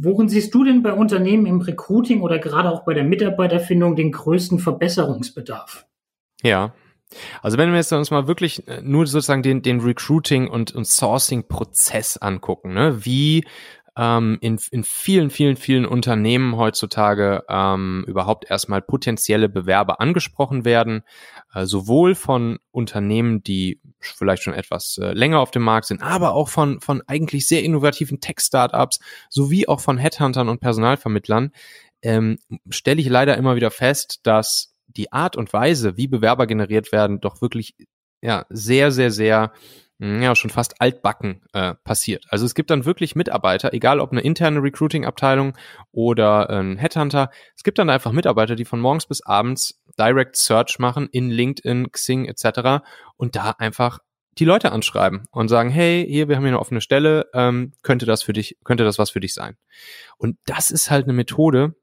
worin siehst du denn bei Unternehmen im Recruiting oder gerade auch bei der Mitarbeiterfindung den größten Verbesserungsbedarf? Ja, also wenn wir jetzt uns mal wirklich äh, nur sozusagen den, den Recruiting und, und Sourcing-Prozess angucken, ne? wie ähm, in, in vielen, vielen, vielen Unternehmen heutzutage ähm, überhaupt erstmal potenzielle Bewerber angesprochen werden, äh, sowohl von Unternehmen, die vielleicht schon etwas äh, länger auf dem Markt sind, aber auch von, von eigentlich sehr innovativen Tech-Startups, sowie auch von Headhuntern und Personalvermittlern, ähm, stelle ich leider immer wieder fest, dass die Art und Weise, wie Bewerber generiert werden, doch wirklich ja sehr, sehr, sehr ja schon fast altbacken äh, passiert. Also es gibt dann wirklich Mitarbeiter, egal ob eine interne Recruiting-Abteilung oder ein Headhunter, es gibt dann einfach Mitarbeiter, die von morgens bis abends Direct Search machen in LinkedIn, Xing etc. und da einfach die Leute anschreiben und sagen, hey, hier, wir haben hier eine offene Stelle, ähm, könnte das für dich, könnte das was für dich sein? Und das ist halt eine Methode,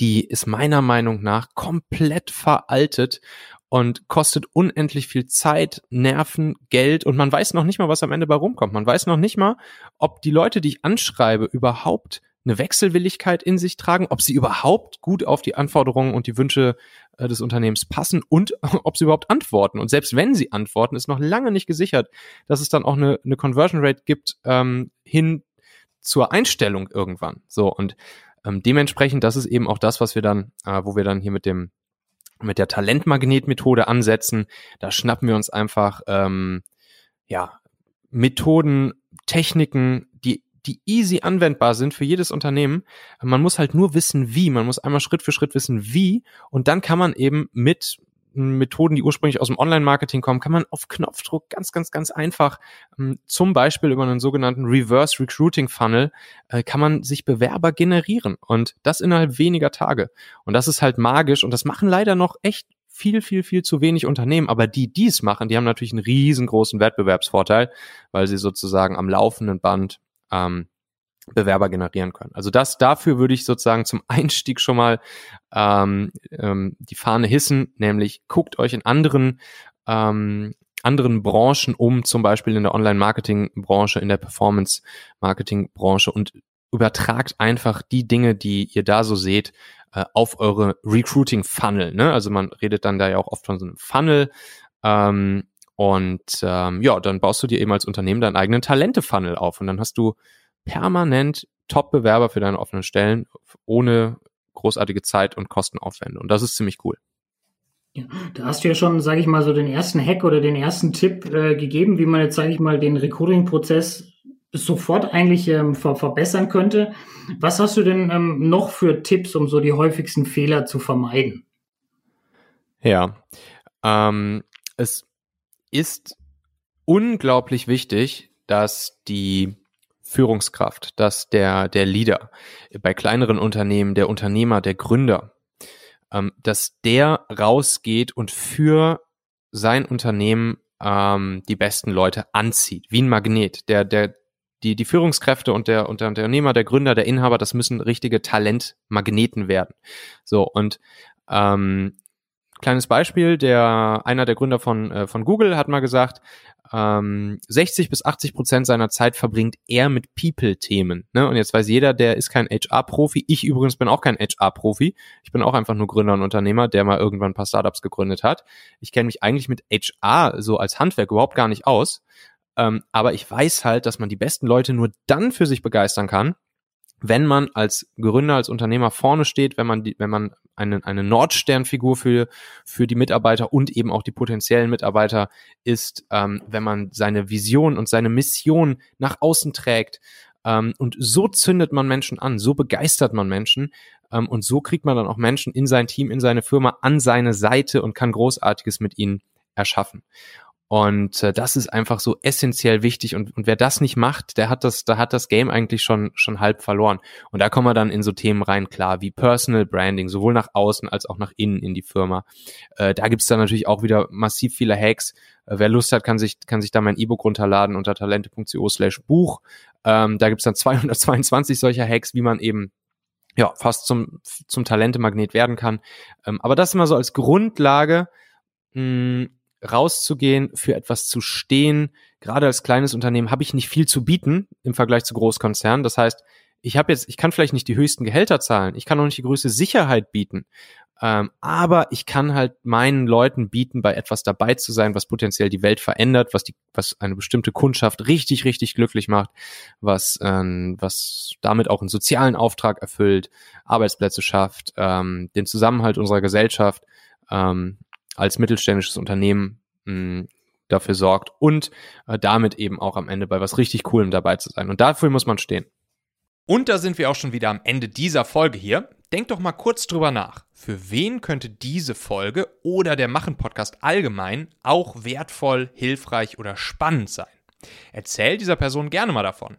die ist meiner Meinung nach komplett veraltet und kostet unendlich viel Zeit, Nerven, Geld und man weiß noch nicht mal, was am Ende bei rumkommt. Man weiß noch nicht mal, ob die Leute, die ich anschreibe, überhaupt eine Wechselwilligkeit in sich tragen, ob sie überhaupt gut auf die Anforderungen und die Wünsche äh, des Unternehmens passen und ob sie überhaupt antworten. Und selbst wenn sie antworten, ist noch lange nicht gesichert, dass es dann auch eine, eine Conversion Rate gibt ähm, hin zur Einstellung irgendwann. So und ähm, dementsprechend, das ist eben auch das, was wir dann, äh, wo wir dann hier mit dem mit der Talentmagnetmethode ansetzen. Da schnappen wir uns einfach ähm, ja Methoden, Techniken, die die easy anwendbar sind für jedes Unternehmen. Man muss halt nur wissen, wie. Man muss einmal Schritt für Schritt wissen, wie. Und dann kann man eben mit Methoden, die ursprünglich aus dem Online-Marketing kommen, kann man auf Knopfdruck ganz, ganz, ganz einfach, ähm, zum Beispiel über einen sogenannten Reverse Recruiting Funnel, äh, kann man sich Bewerber generieren und das innerhalb weniger Tage. Und das ist halt magisch und das machen leider noch echt viel, viel, viel zu wenig Unternehmen, aber die, die es machen, die haben natürlich einen riesengroßen Wettbewerbsvorteil, weil sie sozusagen am laufenden Band ähm, Bewerber generieren können. Also das dafür würde ich sozusagen zum Einstieg schon mal ähm, ähm, die Fahne hissen, nämlich guckt euch in anderen ähm, anderen Branchen um, zum Beispiel in der Online-Marketing-Branche, in der Performance-Marketing-Branche und übertragt einfach die Dinge, die ihr da so seht, äh, auf eure Recruiting-Funnel. Ne? Also man redet dann da ja auch oft von so einem Funnel. Ähm, und ähm, ja, dann baust du dir eben als Unternehmen deinen eigenen Talente-Funnel auf und dann hast du permanent Top-Bewerber für deine offenen Stellen ohne großartige Zeit und Kostenaufwände. Und das ist ziemlich cool. Ja, da hast du ja schon, sage ich mal, so den ersten Hack oder den ersten Tipp äh, gegeben, wie man jetzt, sage ich mal, den Recruiting-Prozess sofort eigentlich ähm, ver verbessern könnte. Was hast du denn ähm, noch für Tipps, um so die häufigsten Fehler zu vermeiden? Ja, ähm, es ist unglaublich wichtig, dass die Führungskraft, dass der, der Leader bei kleineren Unternehmen, der Unternehmer, der Gründer, ähm, dass der rausgeht und für sein Unternehmen ähm, die besten Leute anzieht, wie ein Magnet. Der, der, die, die Führungskräfte und der, und der Unternehmer, der Gründer, der Inhaber, das müssen richtige Talentmagneten werden. So, und ähm, kleines Beispiel, der einer der Gründer von, äh, von Google hat mal gesagt, ähm, 60 bis 80 Prozent seiner Zeit verbringt er mit People-Themen. Ne? Und jetzt weiß jeder, der ist kein HR-Profi. Ich übrigens bin auch kein HR-Profi. Ich bin auch einfach nur Gründer und Unternehmer, der mal irgendwann ein paar Startups gegründet hat. Ich kenne mich eigentlich mit HR so als Handwerk überhaupt gar nicht aus. Ähm, aber ich weiß halt, dass man die besten Leute nur dann für sich begeistern kann, wenn man als Gründer, als Unternehmer vorne steht, wenn man die, wenn man eine, eine Nordsternfigur für, für die Mitarbeiter und eben auch die potenziellen Mitarbeiter ist, ähm, wenn man seine Vision und seine Mission nach außen trägt. Ähm, und so zündet man Menschen an, so begeistert man Menschen ähm, und so kriegt man dann auch Menschen in sein Team, in seine Firma, an seine Seite und kann Großartiges mit ihnen erschaffen. Und äh, das ist einfach so essentiell wichtig. Und, und wer das nicht macht, der hat das, da hat das Game eigentlich schon, schon halb verloren. Und da kommen wir dann in so Themen rein, klar, wie Personal Branding, sowohl nach außen als auch nach innen in die Firma. Äh, da gibt's dann natürlich auch wieder massiv viele Hacks. Äh, wer Lust hat, kann sich, kann sich da mein E-Book runterladen unter talente.co slash Buch. Ähm, da gibt's dann 222 solcher Hacks, wie man eben ja, fast zum, zum Talente-Magnet werden kann. Ähm, aber das immer so als Grundlage, mh, rauszugehen, für etwas zu stehen. Gerade als kleines Unternehmen habe ich nicht viel zu bieten im Vergleich zu Großkonzernen. Das heißt, ich habe jetzt, ich kann vielleicht nicht die höchsten Gehälter zahlen, ich kann auch nicht die größte Sicherheit bieten, ähm, aber ich kann halt meinen Leuten bieten, bei etwas dabei zu sein, was potenziell die Welt verändert, was die, was eine bestimmte Kundschaft richtig, richtig glücklich macht, was, ähm, was damit auch einen sozialen Auftrag erfüllt, Arbeitsplätze schafft, ähm, den Zusammenhalt unserer Gesellschaft ähm, als mittelständisches Unternehmen mh, dafür sorgt und äh, damit eben auch am Ende bei was richtig Coolem dabei zu sein. Und dafür muss man stehen. Und da sind wir auch schon wieder am Ende dieser Folge hier. Denk doch mal kurz drüber nach. Für wen könnte diese Folge oder der Machen-Podcast allgemein auch wertvoll, hilfreich oder spannend sein? Erzähl dieser Person gerne mal davon.